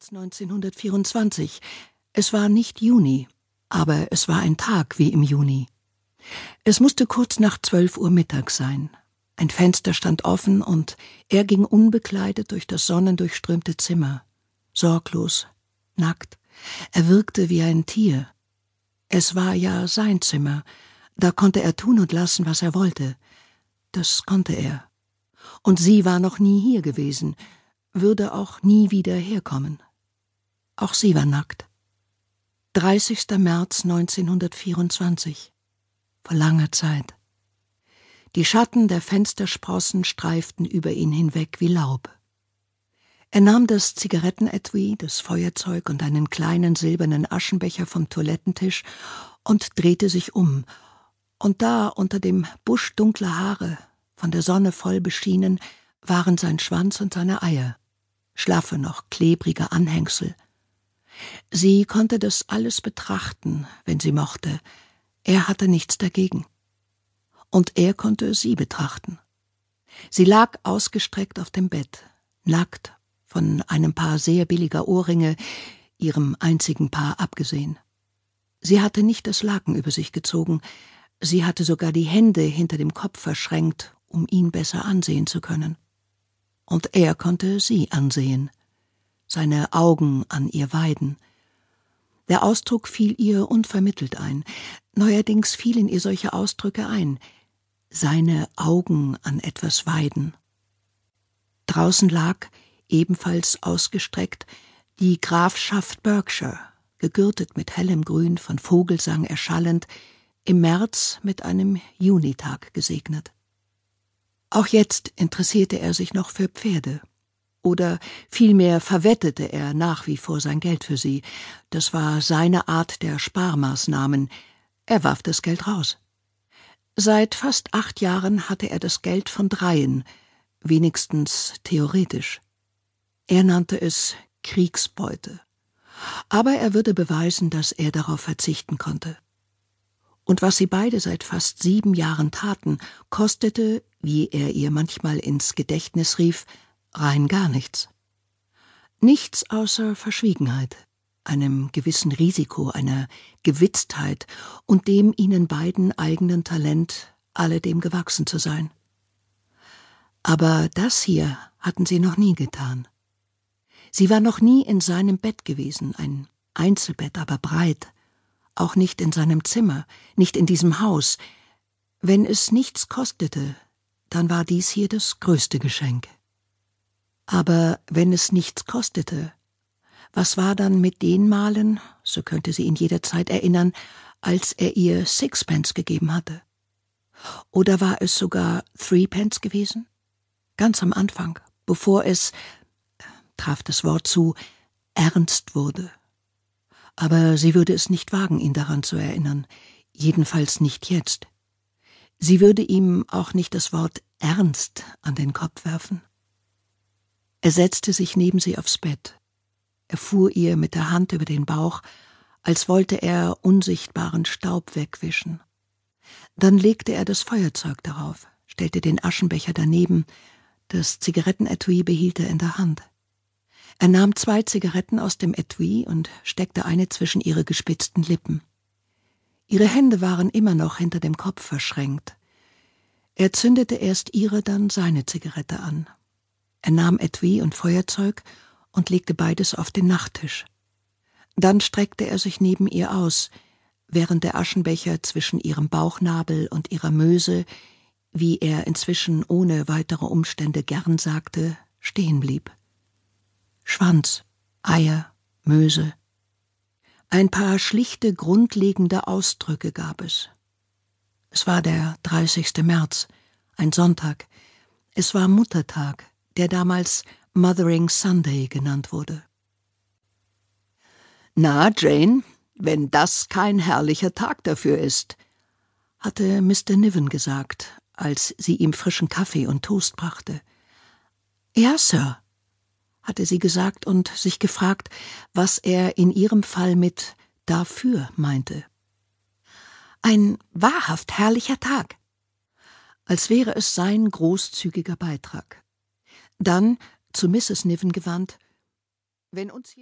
März 1924. Es war nicht Juni, aber es war ein Tag wie im Juni. Es musste kurz nach zwölf Uhr Mittag sein. Ein Fenster stand offen und er ging unbekleidet durch das sonnendurchströmte Zimmer. Sorglos, nackt. Er wirkte wie ein Tier. Es war ja sein Zimmer. Da konnte er tun und lassen, was er wollte. Das konnte er. Und sie war noch nie hier gewesen würde auch nie wieder herkommen. Auch sie war nackt. 30. März 1924. Vor langer Zeit. Die Schatten der Fenstersprossen streiften über ihn hinweg wie Laub. Er nahm das Zigarettenetui, das Feuerzeug und einen kleinen silbernen Aschenbecher vom Toilettentisch und drehte sich um. Und da, unter dem Busch dunkler Haare, von der Sonne voll beschienen, waren sein Schwanz und seine Eier schlaffe noch klebrige Anhängsel. Sie konnte das alles betrachten, wenn sie mochte, er hatte nichts dagegen. Und er konnte sie betrachten. Sie lag ausgestreckt auf dem Bett, nackt, von einem Paar sehr billiger Ohrringe, ihrem einzigen Paar abgesehen. Sie hatte nicht das Laken über sich gezogen, sie hatte sogar die Hände hinter dem Kopf verschränkt, um ihn besser ansehen zu können und er konnte sie ansehen, seine Augen an ihr weiden. Der Ausdruck fiel ihr unvermittelt ein, neuerdings fielen ihr solche Ausdrücke ein, seine Augen an etwas weiden. Draußen lag, ebenfalls ausgestreckt, die Grafschaft Berkshire, gegürtet mit hellem Grün, von Vogelsang erschallend, im März mit einem Junitag gesegnet. Auch jetzt interessierte er sich noch für Pferde. Oder vielmehr verwettete er nach wie vor sein Geld für sie. Das war seine Art der Sparmaßnahmen. Er warf das Geld raus. Seit fast acht Jahren hatte er das Geld von dreien, wenigstens theoretisch. Er nannte es Kriegsbeute. Aber er würde beweisen, dass er darauf verzichten konnte. Und was sie beide seit fast sieben Jahren taten, kostete wie er ihr manchmal ins Gedächtnis rief, rein gar nichts. Nichts außer Verschwiegenheit, einem gewissen Risiko, einer Gewitztheit und dem ihnen beiden eigenen Talent, alledem gewachsen zu sein. Aber das hier hatten sie noch nie getan. Sie war noch nie in seinem Bett gewesen, ein Einzelbett, aber breit, auch nicht in seinem Zimmer, nicht in diesem Haus. Wenn es nichts kostete, dann war dies hier das größte Geschenk. Aber wenn es nichts kostete, was war dann mit den Malen, so könnte sie ihn jederzeit erinnern, als er ihr Sixpence gegeben hatte? Oder war es sogar Threepence gewesen? Ganz am Anfang, bevor es, traf das Wort zu, ernst wurde. Aber sie würde es nicht wagen, ihn daran zu erinnern, jedenfalls nicht jetzt. Sie würde ihm auch nicht das Wort ernst an den Kopf werfen. Er setzte sich neben sie aufs Bett. Er fuhr ihr mit der Hand über den Bauch, als wollte er unsichtbaren Staub wegwischen. Dann legte er das Feuerzeug darauf, stellte den Aschenbecher daneben, das Zigarettenetui behielt er in der Hand. Er nahm zwei Zigaretten aus dem Etui und steckte eine zwischen ihre gespitzten Lippen. Ihre Hände waren immer noch hinter dem Kopf verschränkt. Er zündete erst ihre, dann seine Zigarette an. Er nahm Etui und Feuerzeug und legte beides auf den Nachttisch. Dann streckte er sich neben ihr aus, während der Aschenbecher zwischen ihrem Bauchnabel und ihrer Möse, wie er inzwischen ohne weitere Umstände gern sagte, stehen blieb. Schwanz, Eier, Möse, ein paar schlichte, grundlegende Ausdrücke gab es. Es war der 30. März, ein Sonntag. Es war Muttertag, der damals Mothering Sunday genannt wurde. Na, Jane, wenn das kein herrlicher Tag dafür ist, hatte Mr. Niven gesagt, als sie ihm frischen Kaffee und Toast brachte. Ja, Sir, hatte sie gesagt und sich gefragt, was er in ihrem Fall mit dafür meinte. Ein wahrhaft herrlicher Tag. Als wäre es sein großzügiger Beitrag. Dann, zu Mrs. Niven gewandt, wenn uns